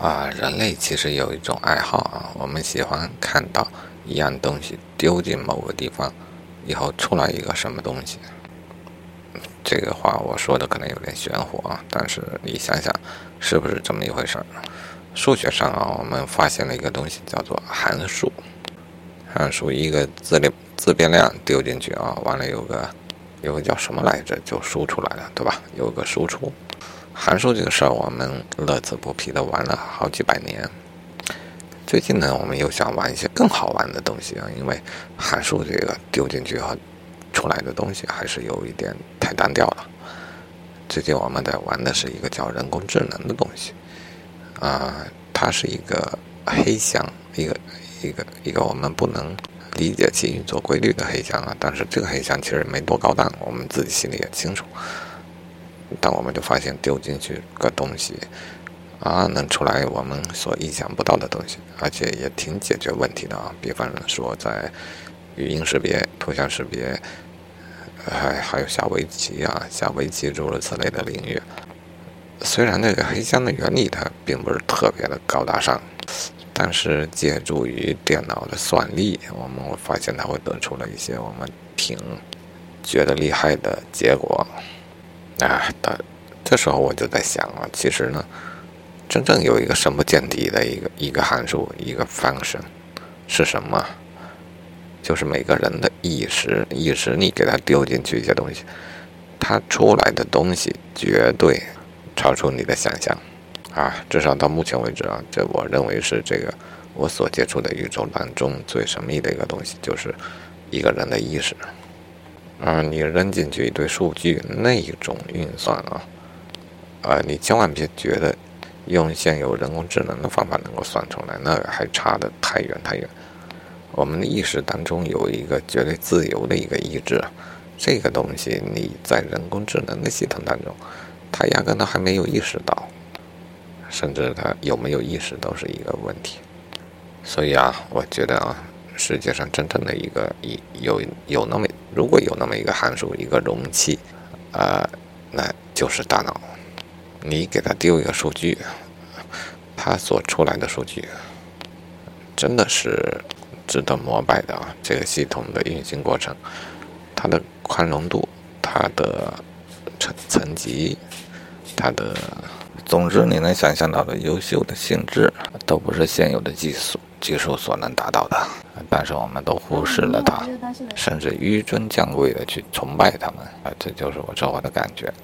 啊，人类其实有一种爱好啊，我们喜欢看到一样东西丢进某个地方，以后出来一个什么东西。这个话我说的可能有点玄乎啊，但是你想想，是不是这么一回事儿？数学上啊，我们发现了一个东西叫做函数。函数一个自列自变量丢进去啊，完了有个有个叫什么来着，就输出来了，对吧？有个输出。函数这个事儿，我们乐此不疲的玩了好几百年。最近呢，我们又想玩一些更好玩的东西啊，因为函数这个丢进去和出来的东西还是有一点太单调了。最近我们在玩的是一个叫人工智能的东西，啊，它是一个黑箱，一个一个一个我们不能理解其运作规律的黑箱啊。但是这个黑箱其实没多高档，我们自己心里也清楚。但我们就发现丢进去个东西，啊，能出来我们所意想不到的东西，而且也挺解决问题的啊。比方说在语音识别、图像识别，还还有下围棋啊、下围棋诸如此类的领域。虽然那个黑箱的原理它并不是特别的高大上，但是借助于电脑的算力，我们会发现它会得出了一些我们挺觉得厉害的结果。啊，但这时候我就在想啊，其实呢，真正有一个深不见底的一个一个函数，一个 function 是什么？就是每个人的意识，意识你给它丢进去一些东西，它出来的东西绝对超出你的想象啊！至少到目前为止啊，这我认为是这个我所接触的宇宙当中最神秘的一个东西，就是一个人的意识。啊，你扔进去一堆数据，那种运算啊，啊，你千万别觉得用现有人工智能的方法能够算出来，那还差得太远太远。我们的意识当中有一个绝对自由的一个意志，这个东西你在人工智能的系统当中，它压根都还没有意识到，甚至它有没有意识都是一个问题。所以啊，我觉得啊。世界上真正的一个一有有那么如果有那么一个函数一个容器，呃，那就是大脑。你给它丢一个数据，它所出来的数据真的是值得膜拜的啊！这个系统的运行过程，它的宽容度，它的层层级，它的，总之你能想象到的优秀的性质，都不是现有的技术。技术所能达到的，但是我们都忽视了它，甚至纡尊降贵的去崇拜他们，啊，这就是我这会的感觉。